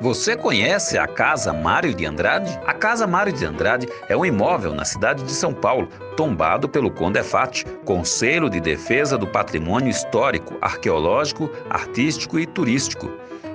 Você conhece a Casa Mário de Andrade? A Casa Mário de Andrade é um imóvel na cidade de São Paulo, tombado pelo Condefat, Conselho de Defesa do Patrimônio Histórico, Arqueológico, Artístico e Turístico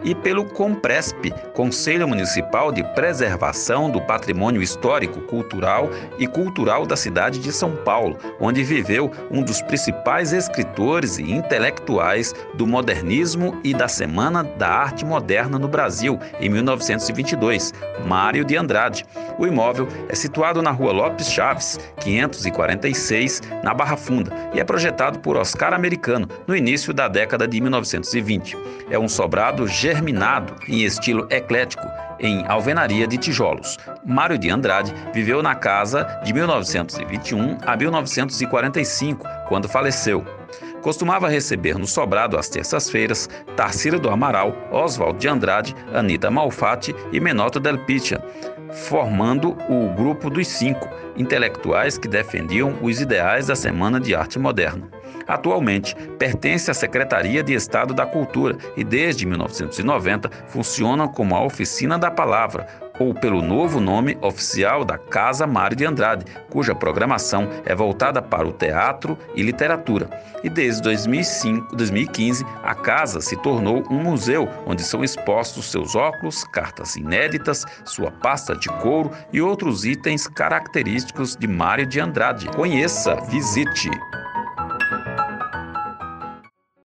e pelo COMPRESP, Conselho Municipal de Preservação do Patrimônio Histórico, Cultural e Cultural da cidade de São Paulo, onde viveu um dos principais escritores e intelectuais do modernismo e da Semana da Arte Moderna no Brasil, em 1922, Mário de Andrade. O imóvel é situado na Rua Lopes Chaves, 546, na Barra Funda, e é projetado por Oscar Americano no início da década de 1920. É um sobrado germinado em estilo eclético em alvenaria de tijolos. Mário de Andrade viveu na casa de 1921 a 1945, quando faleceu. Costumava receber no sobrado às terças-feiras Tarsila do Amaral, Oswald de Andrade, Anita Malfatti e Menoto Del Picha, formando o Grupo dos Cinco, intelectuais que defendiam os ideais da Semana de Arte Moderna. Atualmente, pertence à Secretaria de Estado da Cultura e, desde 1990, funciona como a Oficina da Palavra, ou pelo novo nome oficial da Casa Mário de Andrade, cuja programação é voltada para o teatro e literatura. E desde 2005, 2015, a casa se tornou um museu onde são expostos seus óculos, cartas inéditas, sua pasta de couro e outros itens característicos de Mário de Andrade. Conheça, visite.